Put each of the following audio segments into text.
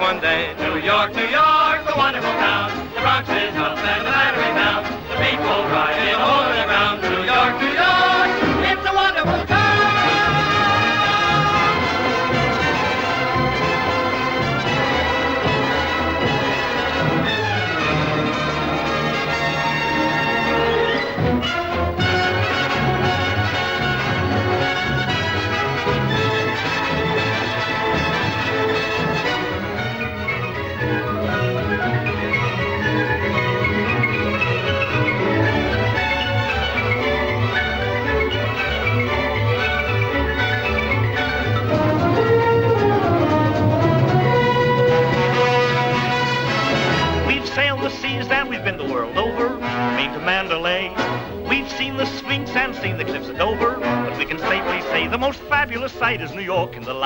one day, New York, New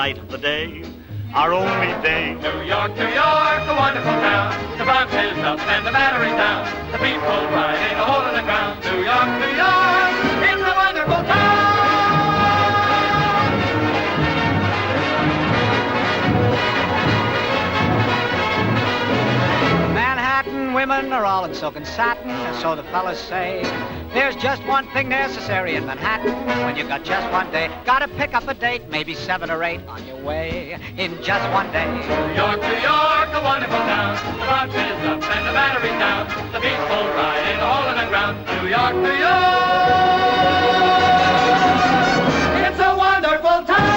light of the day. Our only day. New York, New York, a wonderful town. The Bronx is up and the Battery's down. The people riding in a hole in the ground. New York, New York, it's a wonderful town. Manhattan women are all in silk and satin, so the fellas say. There's just one thing necessary in Manhattan when you've got just one day. Gotta pick up a date, maybe seven or eight on your way in just one day. New York, New York, a wonderful town. The Bronx is up and the Battery's down. The people ride in a hole the ground. New York, New York, it's a wonderful town.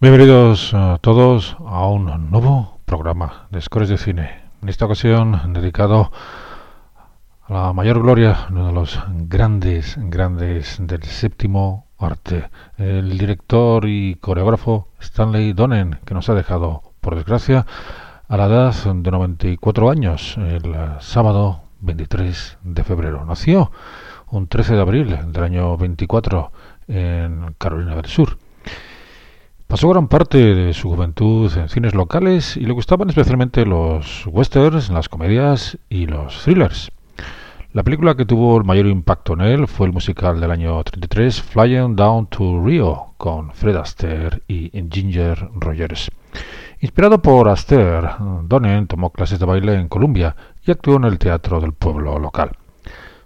Bienvenidos a todos a un nuevo programa de Scores de Cine. En esta ocasión dedicado a la mayor gloria, uno de los grandes, grandes del séptimo arte, el director y coreógrafo Stanley Donen, que nos ha dejado, por desgracia, a la edad de 94 años, el sábado 23 de febrero. Nació un 13 de abril del año 24 en Carolina del Sur. Pasó gran parte de su juventud en cines locales y le gustaban especialmente los westerns, las comedias y los thrillers. La película que tuvo el mayor impacto en él fue el musical del año 33 Flying Down to Rio con Fred Astaire y Ginger Rogers. Inspirado por Astaire, Donen tomó clases de baile en Columbia y actuó en el teatro del pueblo local.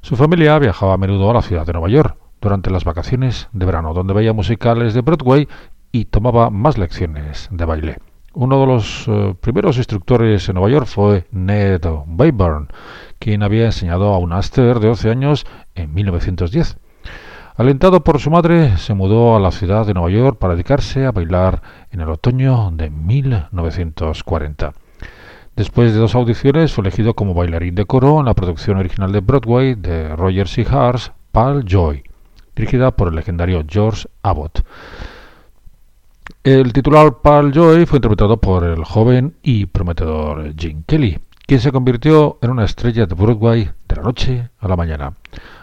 Su familia viajaba a menudo a la ciudad de Nueva York durante las vacaciones de verano, donde veía musicales de Broadway y tomaba más lecciones de baile. Uno de los eh, primeros instructores en Nueva York fue Ned Wayburn, quien había enseñado a un Aster de 11 años en 1910. Alentado por su madre, se mudó a la ciudad de Nueva York para dedicarse a bailar en el otoño de 1940. Después de dos audiciones, fue elegido como bailarín de coro en la producción original de Broadway de Roger C. Hars, Pal Joy, dirigida por el legendario George Abbott. El titular Pal Joy fue interpretado por el joven y prometedor Gene Kelly, quien se convirtió en una estrella de Broadway de la noche a la mañana.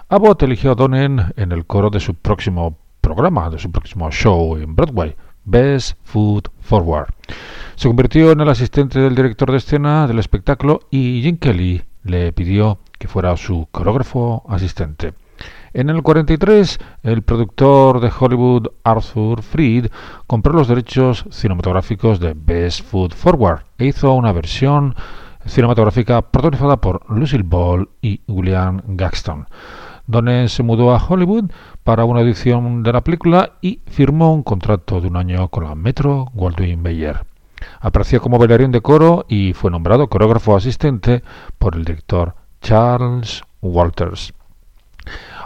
Abbott eligió a Donen en el coro de su próximo programa, de su próximo show en Broadway, Best Food Forward. Se convirtió en el asistente del director de escena del espectáculo y Gene Kelly le pidió que fuera su coreógrafo asistente. En el 43, el productor de Hollywood Arthur Freed compró los derechos cinematográficos de Best Foot Forward e hizo una versión cinematográfica protagonizada por Lucille Ball y William Gaxton. Donen se mudó a Hollywood para una edición de la película y firmó un contrato de un año con la Metro Goldwyn Mayer. Apareció como bailarín de coro y fue nombrado coreógrafo asistente por el director Charles Walters.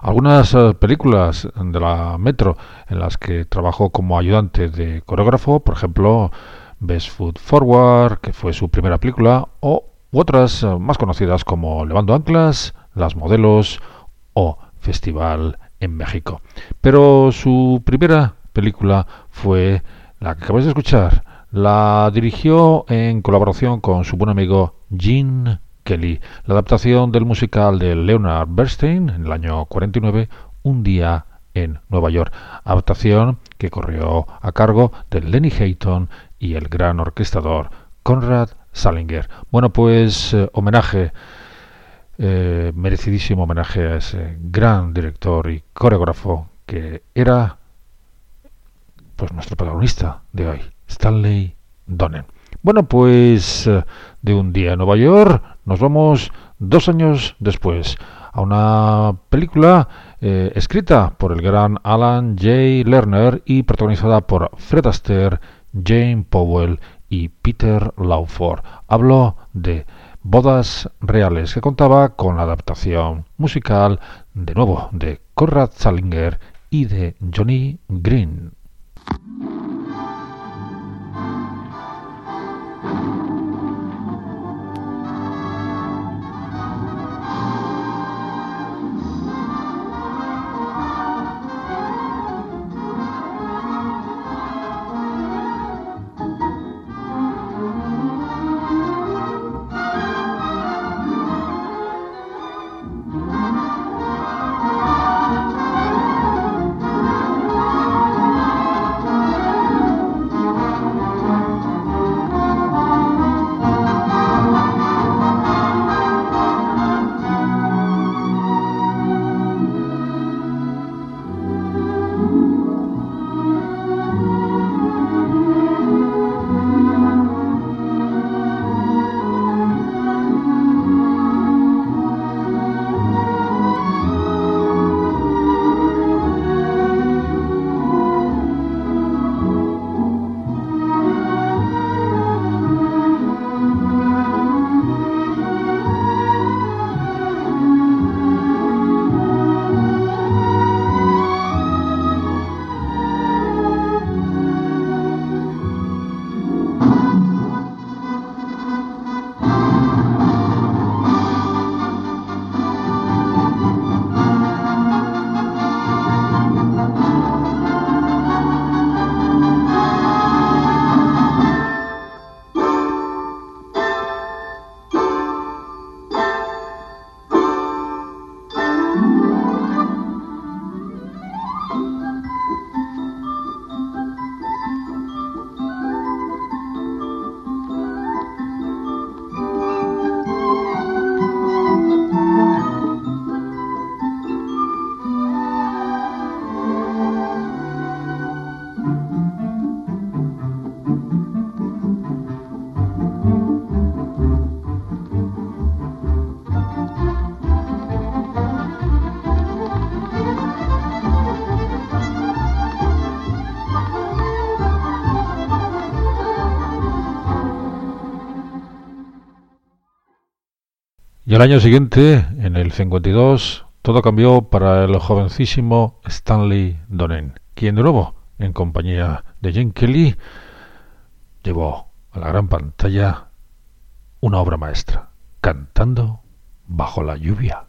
Algunas eh, películas de la Metro en las que trabajó como ayudante de coreógrafo, por ejemplo, Best Foot Forward, que fue su primera película, o otras eh, más conocidas como Levando Anclas, Las Modelos o Festival en México. Pero su primera película fue la que acabáis de escuchar. La dirigió en colaboración con su buen amigo Gene Kelly, la adaptación del musical de Leonard Bernstein en el año 49, Un día en Nueva York, adaptación que corrió a cargo de Lenny Hayton y el gran orquestador Conrad Salinger. Bueno, pues eh, homenaje, eh, merecidísimo homenaje a ese gran director y coreógrafo que era pues nuestro protagonista de hoy, Stanley Donen. Bueno, pues eh, de un día en Nueva York nos vamos dos años después a una película eh, escrita por el gran Alan J. Lerner y protagonizada por Fred Astaire, Jane Powell y Peter Lawford. Hablo de Bodas Reales, que contaba con la adaptación musical, de nuevo, de Conrad Salinger y de Johnny Green. Y al año siguiente, en el 52, todo cambió para el jovencísimo Stanley Donen, quien de nuevo, en compañía de Jane Kelly, llevó a la gran pantalla una obra maestra, cantando bajo la lluvia.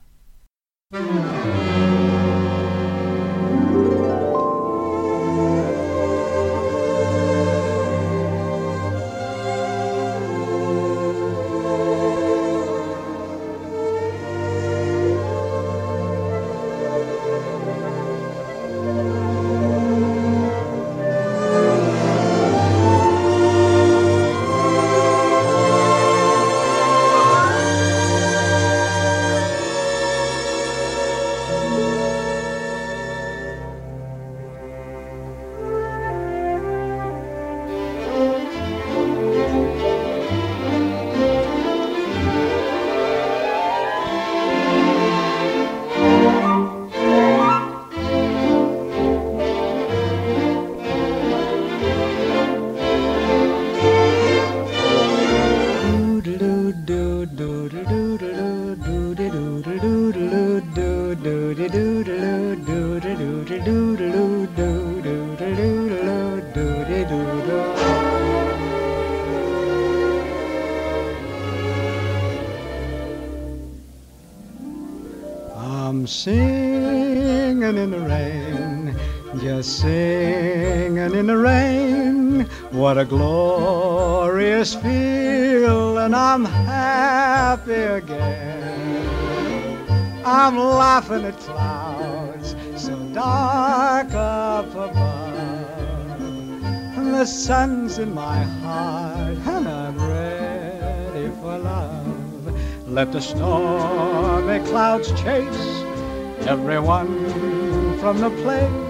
Just singing in the rain. What a glorious feel, and I'm happy again. I'm laughing at clouds so dark up above. And the sun's in my heart, and I'm ready for love. Let the stormy clouds chase everyone from the place.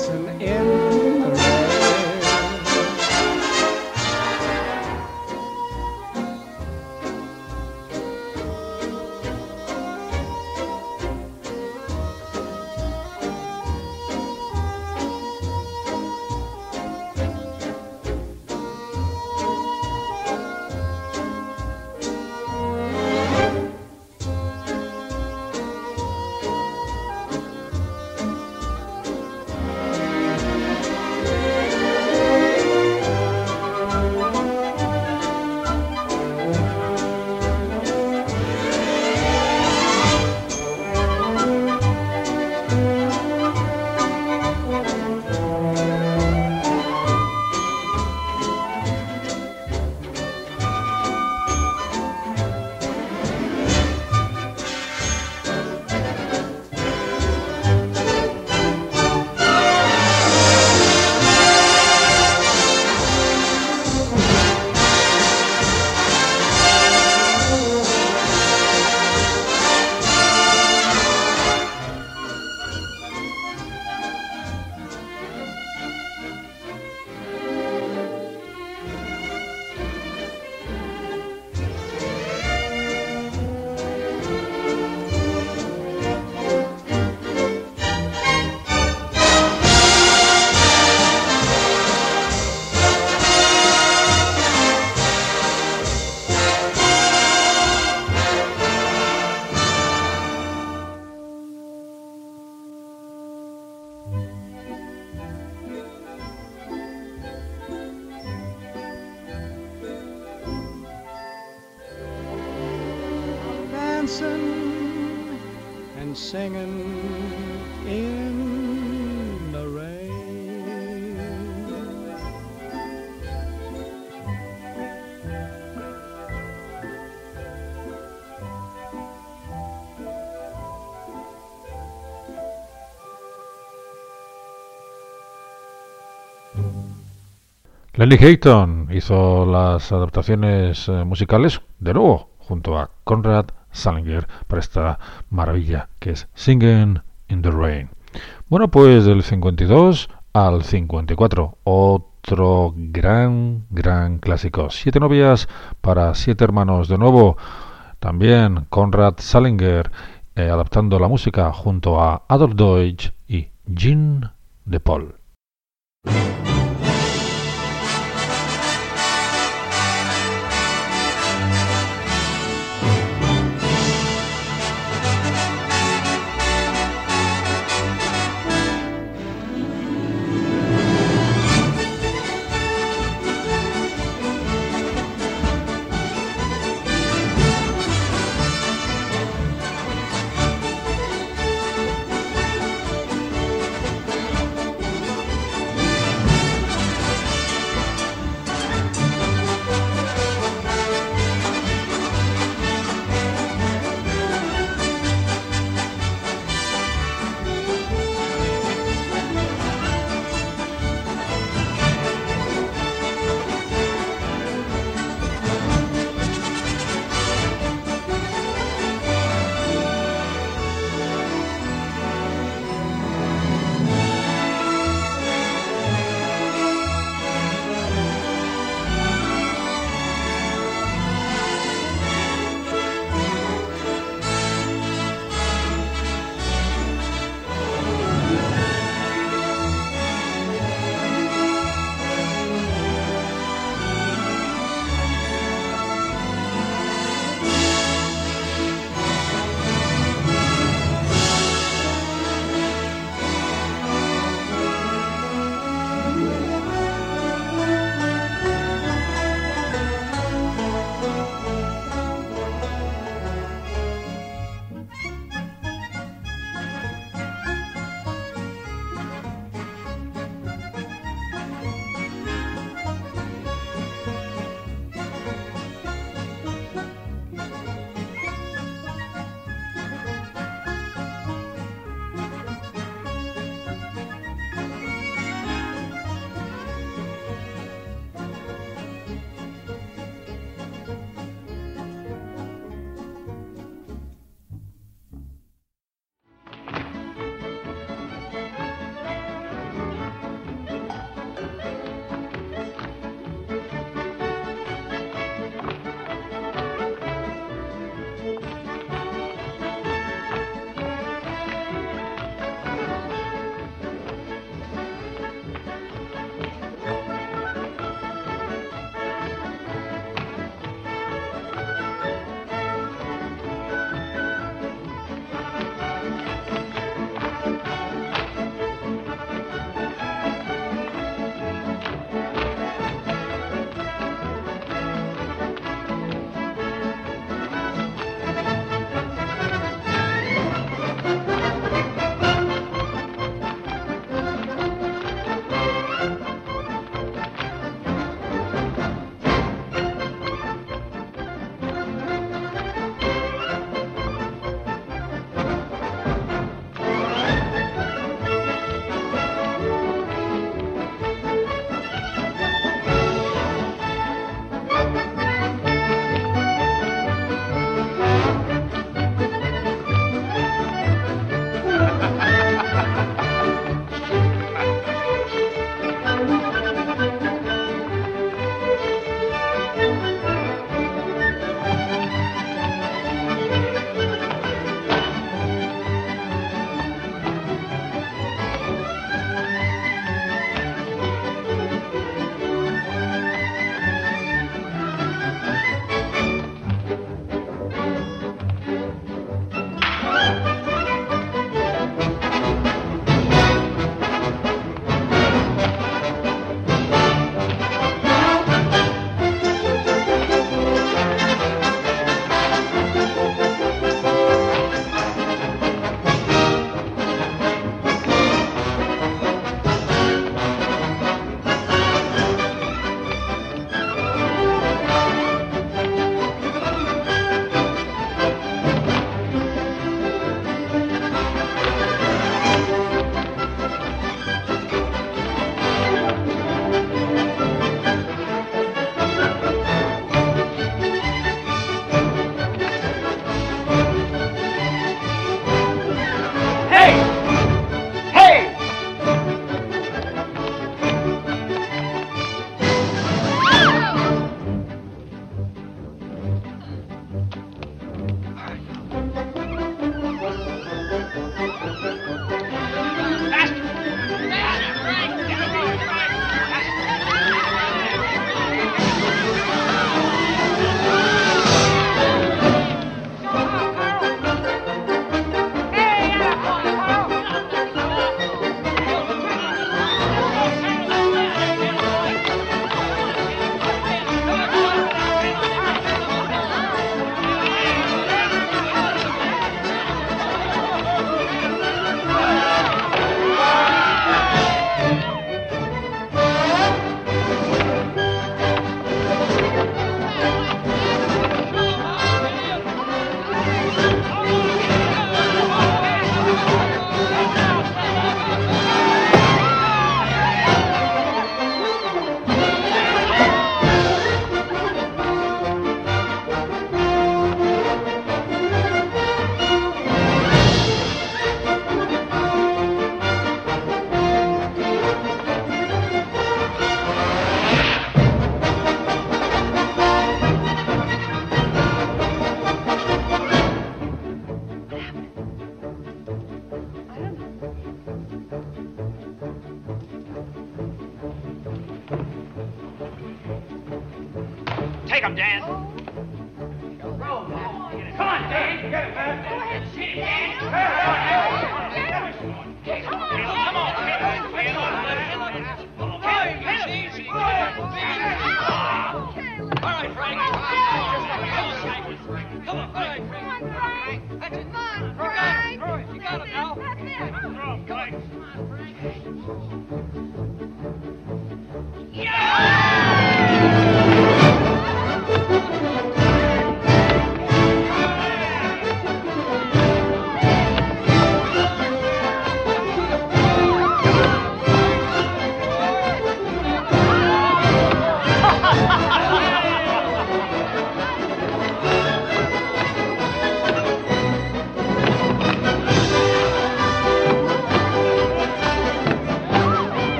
Lenny Hayton hizo las adaptaciones eh, musicales de nuevo junto a Conrad Salinger para esta maravilla que es Singing in the Rain. Bueno, pues del 52 al 54, otro gran, gran clásico. Siete novias para siete hermanos de nuevo. También Conrad Salinger eh, adaptando la música junto a Adolf Deutsch y Jean de Paul.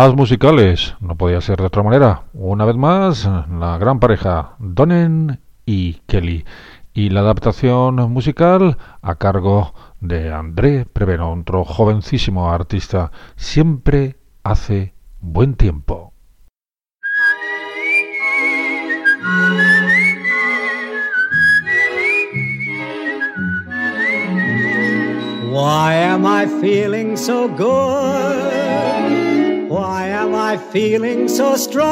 Más musicales, no podía ser de otra manera. Una vez más, la gran pareja Donen y Kelly. Y la adaptación musical a cargo de André Preveno, otro jovencísimo artista. Siempre hace buen tiempo. Why am I feeling so good? Why am I feeling so strong?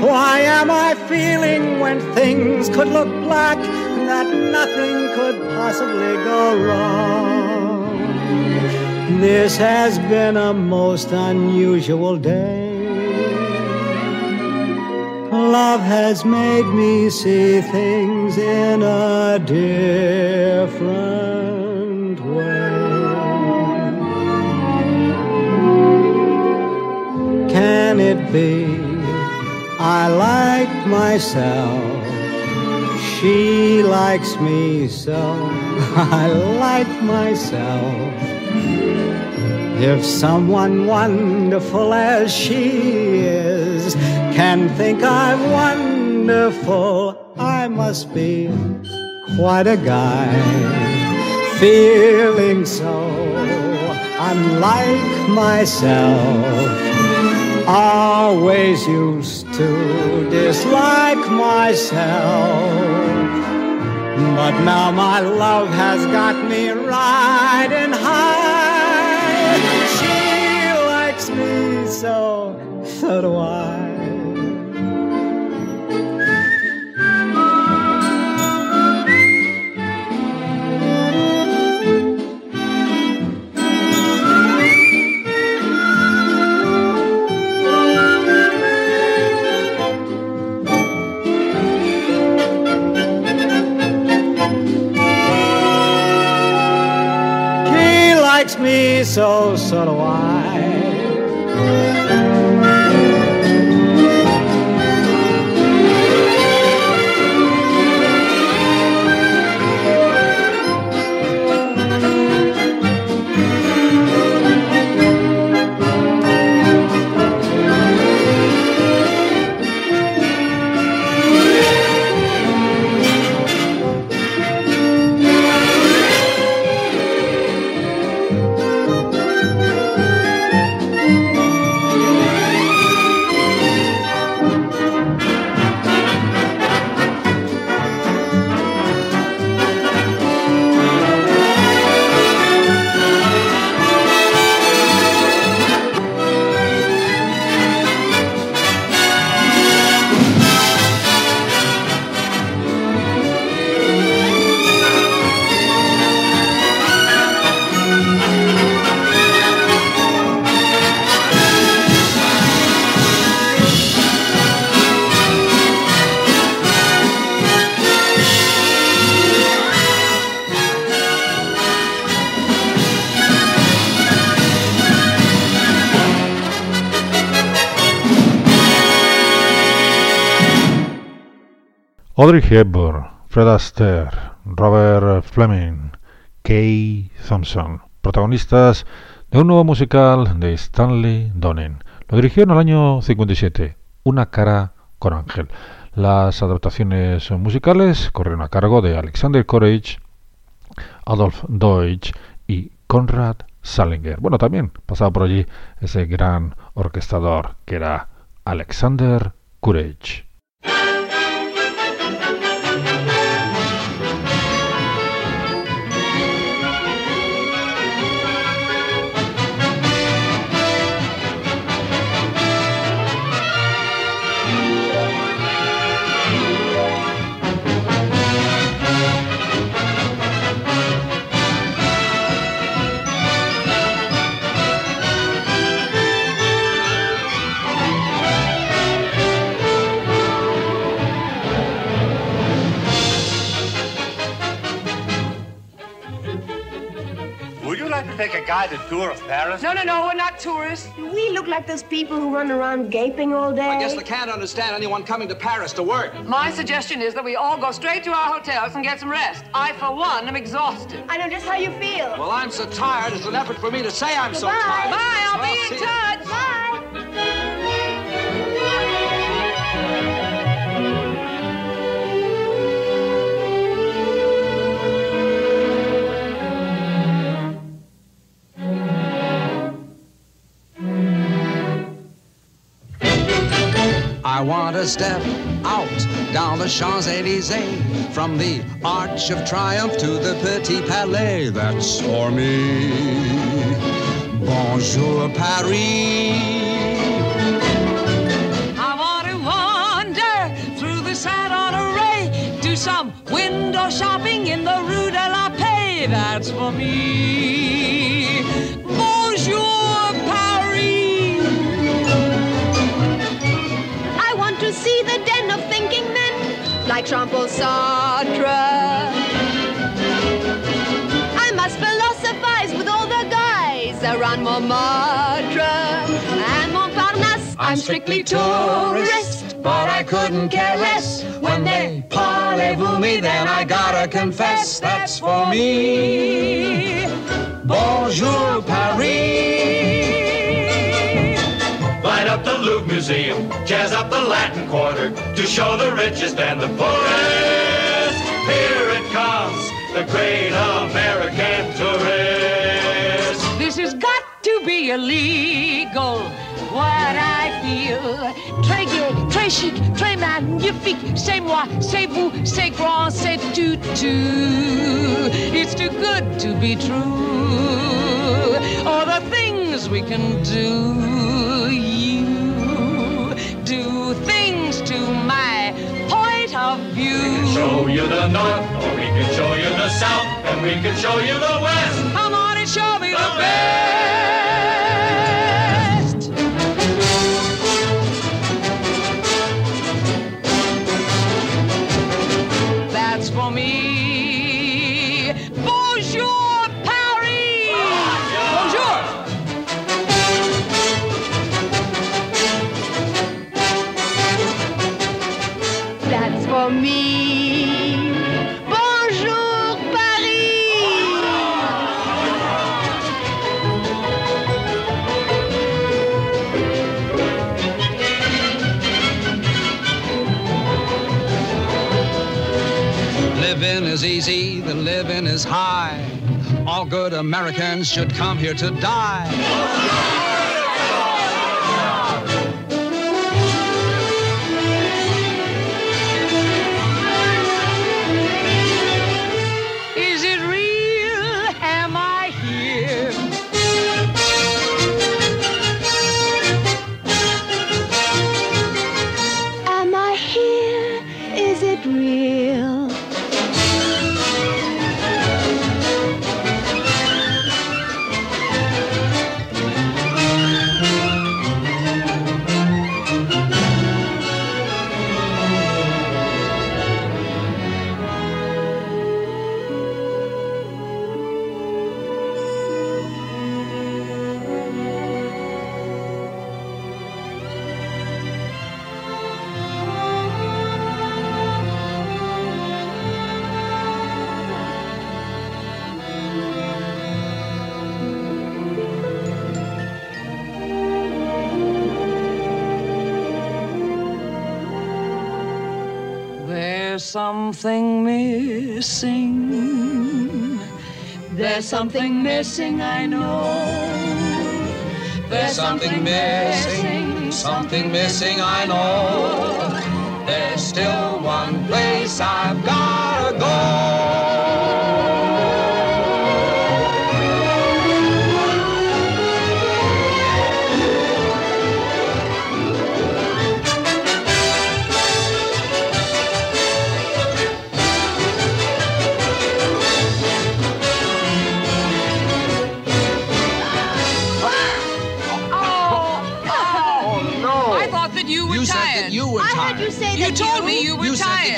Why am I feeling when things could look black that nothing could possibly go wrong? This has been a most unusual day. Love has made me see things in a different Can it be I like myself? She likes me so. I like myself. If someone wonderful as she is can think I'm wonderful, I must be quite a guy. Feeling so unlike myself. Always used to dislike myself. But now my love has got me riding high. She likes me so, so do I. so, so do I. Audrey Hepburn, Fred Astaire, Robert Fleming, Kay Thompson, protagonistas de un nuevo musical de Stanley Donen. Lo dirigió en el año 57, Una cara con ángel. Las adaptaciones musicales corrieron a cargo de Alexander Courage, Adolf Deutsch y Conrad Salinger. Bueno, también pasaba por allí ese gran orquestador que era Alexander Courage. Take a tour of Paris? No, no, no, we're not tourists. Do We look like those people who run around gaping all day. I guess they can't understand anyone coming to Paris to work. My suggestion is that we all go straight to our hotels and get some rest. I, for one, am exhausted. I know just how you feel. Well, I'm so tired, it's an effort for me to say I'm Goodbye. so tired. Bye, I'll Well, be in see ya. touch. Bye. I want to step out down the Champs Elysees from the Arch of Triumph to the Petit Palais. That's for me. Bonjour, Paris. I want to wander through the Saint Honoré, do some window shopping in the Rue de la Paix. That's for me. Like Jean-Paul Sartre. I must philosophize with all the guys around Montmartre and Montparnasse. I'm strictly tourist, but I couldn't care less. When they parlez-vous me, then I gotta confess that's for me. Museum, jazz up the Latin Quarter to show the richest and the poorest. Here it comes, the great American tourist. This has got to be illegal. What I feel. Très gay, très chic, très magnifique. C'est moi, c'est vous, c'est grand, c'est tout, tout. It's too good to be true. All the things we can do. Do things to my point of view. We can Show you the North, or we can show you the South, and we can show you the West. Come on and show me the The best. Good Americans should come here to die. Something missing. There's something missing, I know. There's something missing, something missing, I know.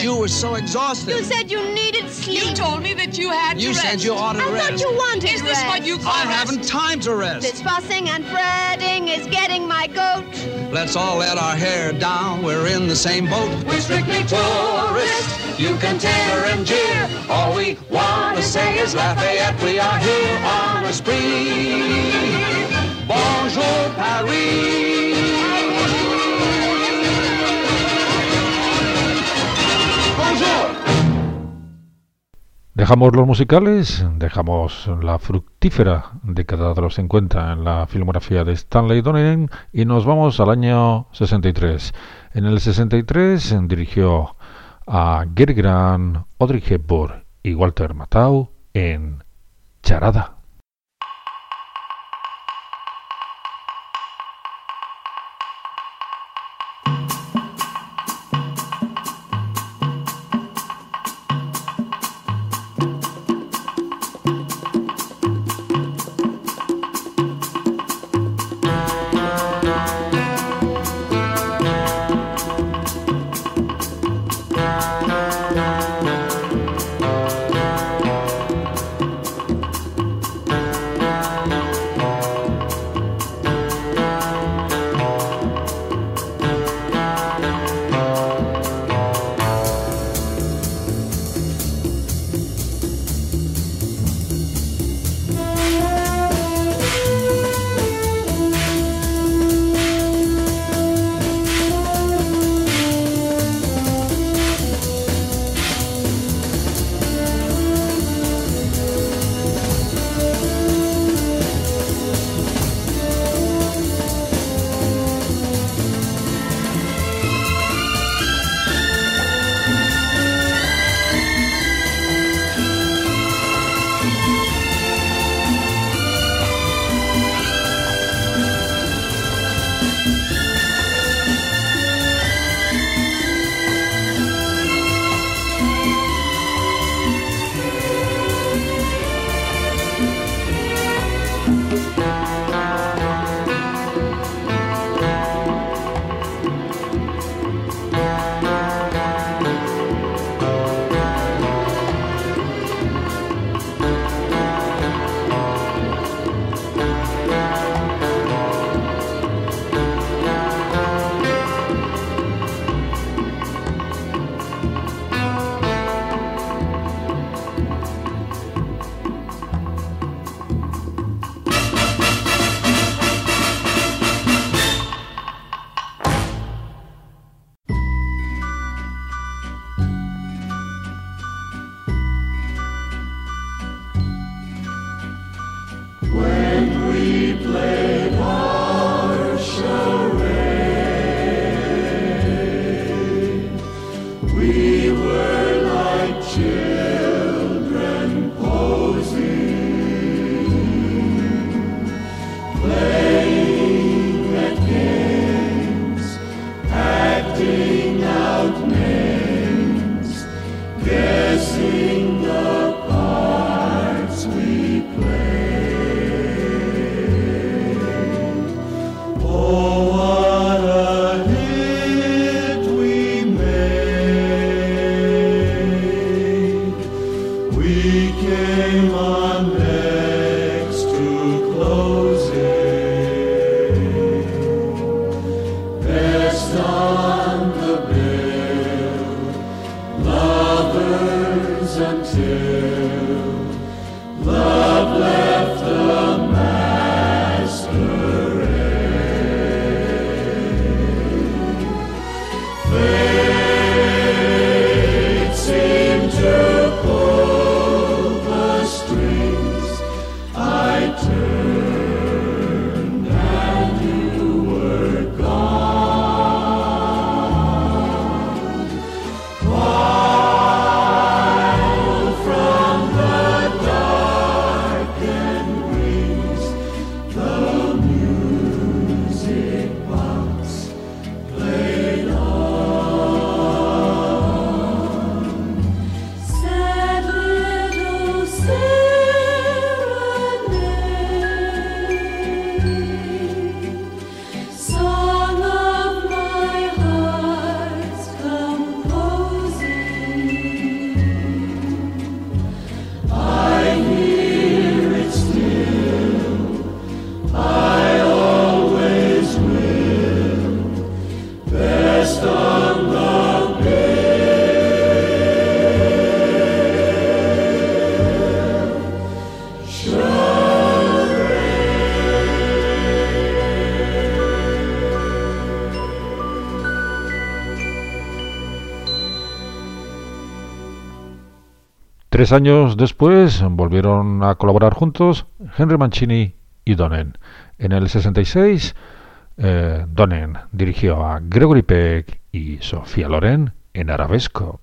You said tired. that you were so exhausted. You said you needed sleep. You told me that you had You to said rest. you ought to I rest. thought you wanted Is this rest. what you call I rest? haven't time to rest. This fussing and fretting is getting my goat. Let's all let our hair down. We're in the same boat. We're strictly tourists. You can tear and jeer. All we want to say is Lafayette. We are here on a spree. Bonjour, Paris. Dejamos los musicales, dejamos la fructífera década de los 50 en la filmografía de Stanley Donen y nos vamos al año 63. En el 63 dirigió a Gary Grant, Audrey y Walter Matthau en Charada. on the bill, lovers until. Tres años después volvieron a colaborar juntos Henry Mancini y Donen. En el 66, eh, Donen dirigió a Gregory Peck y Sofía Loren en Arabesco.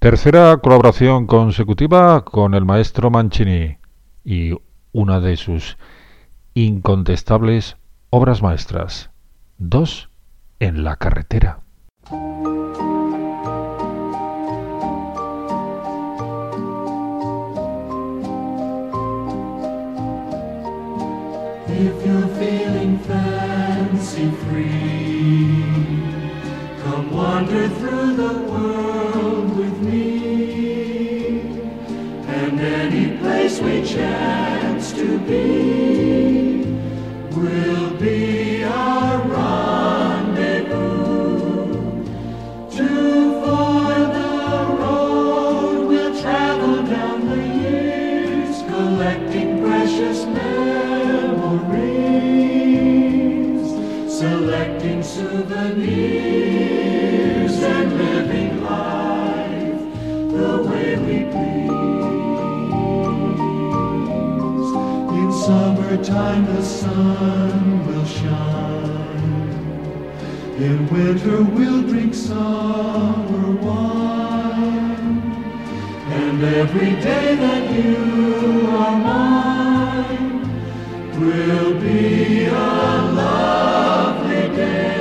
Tercera colaboración consecutiva con el maestro Mancini y una de sus incontestables obras maestras. Dos en la carretera. If you're feeling fancy free, come chance to be will be our rendezvous. Too far the road we'll travel down the years, collecting precious memories, selecting souvenirs, summertime, the sun will shine. In winter, we'll drink summer wine. And every day that you are mine will be a lovely day.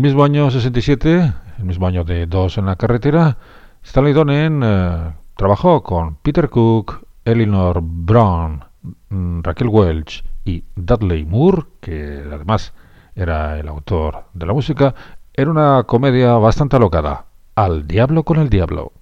El mismo año 67, el mismo año de Dos en la carretera, Stanley Donen eh, trabajó con Peter Cook, Eleanor Brown, mm, Raquel Welch y Dudley Moore, que además era el autor de la música, en una comedia bastante alocada, Al diablo con el diablo.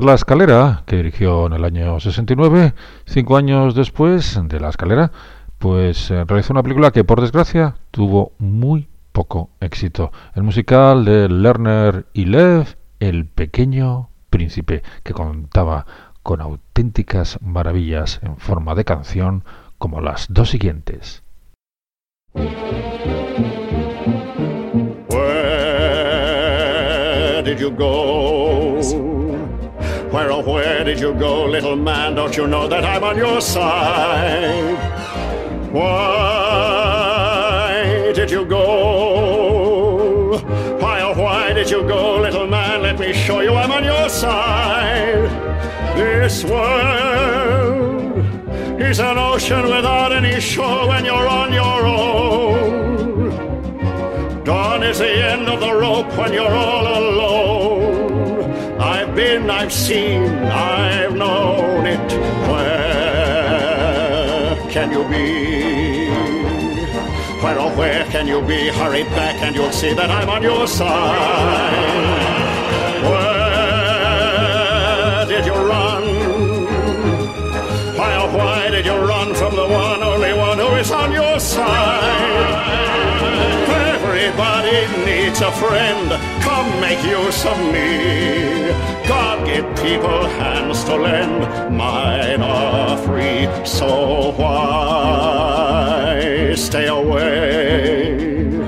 La Escalera, que dirigió en el año 69, cinco años después de La Escalera, pues eh, realizó una película que por desgracia tuvo muy poco éxito. El musical de Lerner y Lev, El pequeño príncipe, que contaba con auténticas maravillas en forma de canción como las dos siguientes. Oh where did you go, little man? Don't you know that I'm on your side? Why did you go? Why oh why did you go, little man? Let me show you I'm on your side. This world is an ocean without any shore when you're on your own. Dawn is the end of the rope when you're all alone. I've been, I've seen, I've known it. Where can you be? Where oh where can you be? Hurry back and you'll see that I'm on your side. Where did you run? Why oh why did you run from the one, only one who is on your side? Everybody needs a friend. Come make use of me. God give people hands to lend. Mine are free. So why stay away?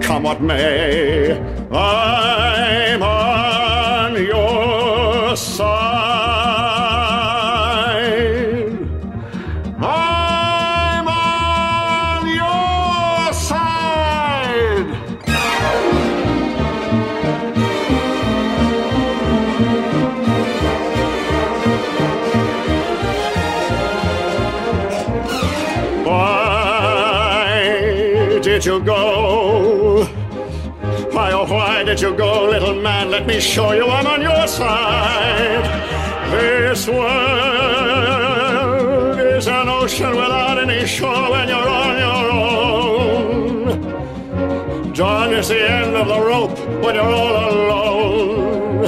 Come what may. I'm me show you I'm on your side. This world is an ocean without any shore when you're on your own. Dawn is the end of the rope when you're all alone.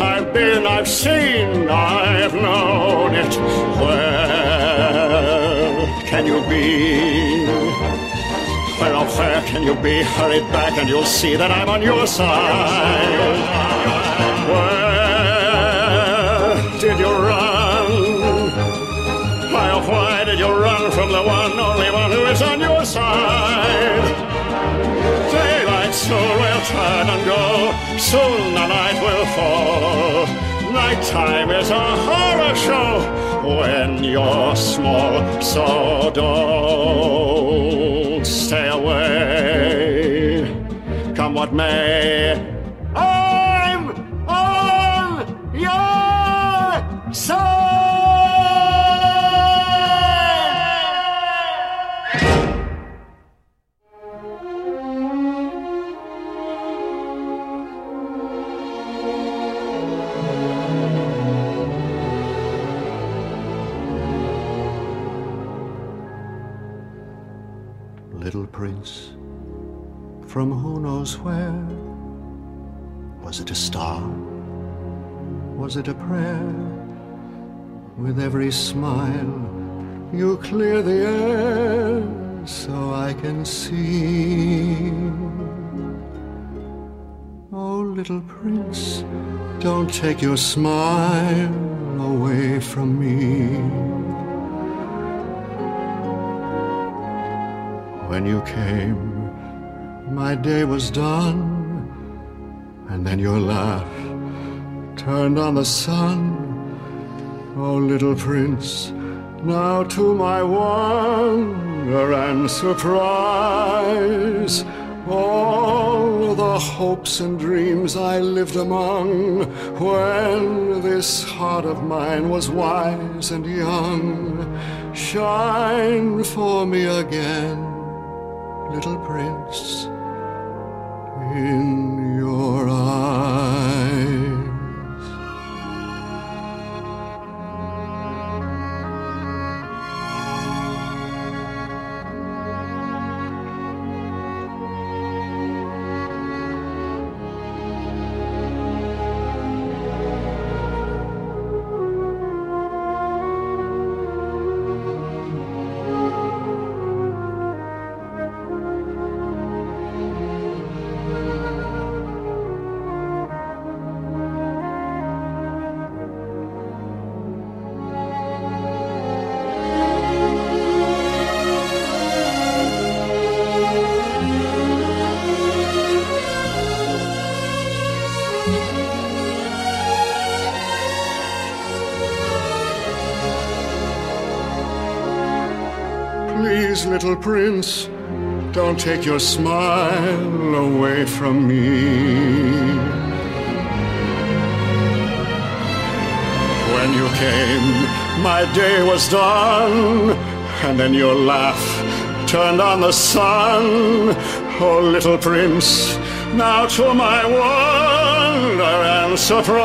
I've been, I've seen, I've known it. Where can you be? Oh, where can you be? hurried back and you'll see that I'm on your side. Where did you run? Why, oh, why did you run from the one, only one who is on your side? Daylight soon will turn and go, soon the night will fall. Nighttime is a horror show when you're small, so don't stay away. Come what may, from who knows where? Was it a star? Was it a prayer? With every smile, you clear the air so I can see. Oh, little prince, don't take your smile away from me. When you came, my day was done, and then your laugh turned on the sun. Oh, little prince, now to my wonder and surprise, all the hopes and dreams I lived among when this heart of mine was wise and young shine for me again little prince, in little prince, don't take your smile away from me. When you came, my day was done, and then your laugh turned on the sun. Oh, little prince, now to my wonder and surprise.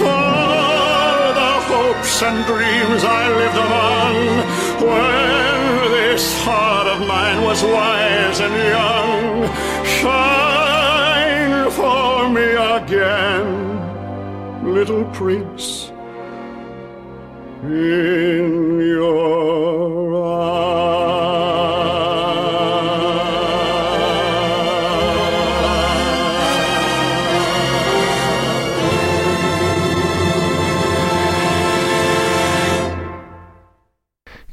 All the hopes and dreams I lived among when this heart of mine was wise and young shine for me again, little prince, in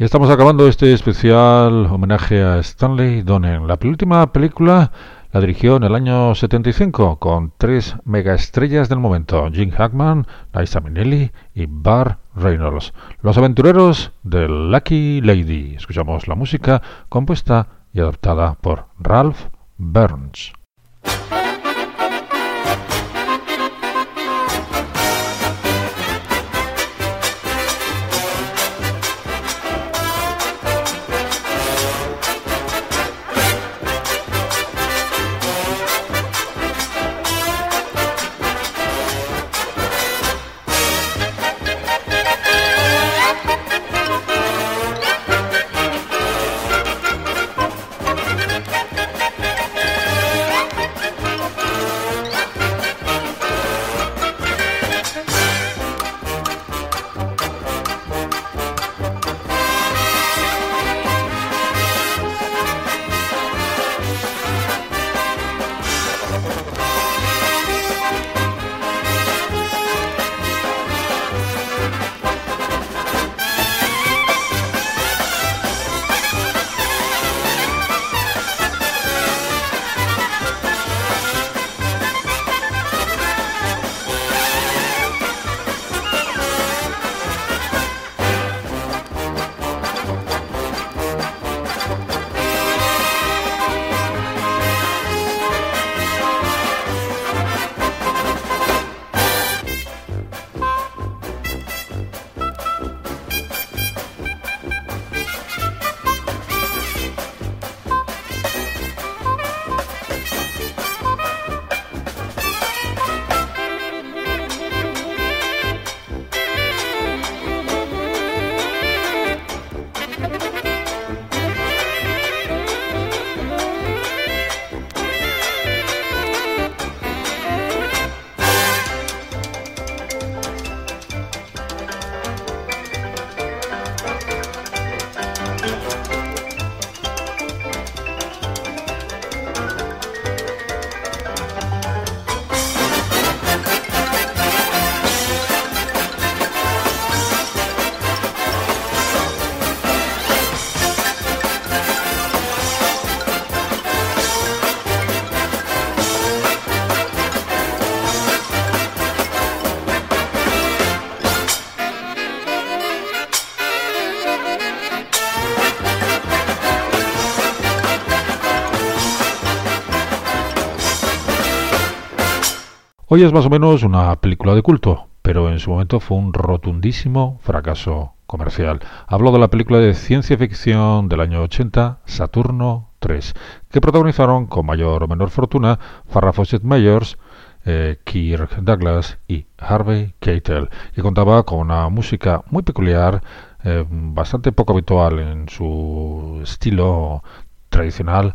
Estamos acabando este especial homenaje a Stanley Donen. La penúltima película la dirigió en el año 75 con tres megaestrellas del momento, Jim Hackman, Liza Minnelli y Bar Reynolds. Los aventureros de Lucky Lady. Escuchamos la música compuesta y adaptada por Ralph Burns. Hoy es más o menos una película de culto, pero en su momento fue un rotundísimo fracaso comercial. Hablo de la película de ciencia ficción del año 80, Saturno 3, que protagonizaron con mayor o menor fortuna Farrah Fawcett Meyers, eh, Kirk Douglas y Harvey Keitel, y contaba con una música muy peculiar, eh, bastante poco habitual en su estilo tradicional,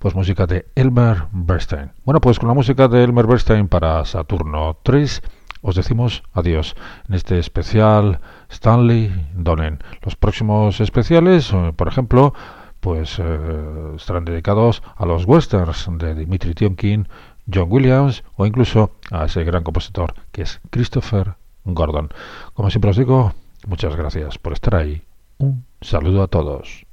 pues música de Elmer Bernstein. Bueno, pues con la música de Elmer Bernstein para Saturno 3 os decimos adiós en este especial Stanley Donen. Los próximos especiales, eh, por ejemplo, pues eh, estarán dedicados a los westerns de Dimitri Tionkin, John Williams o incluso a ese gran compositor que es Christopher Gordon. Como siempre os digo, muchas gracias por estar ahí. Un saludo a todos.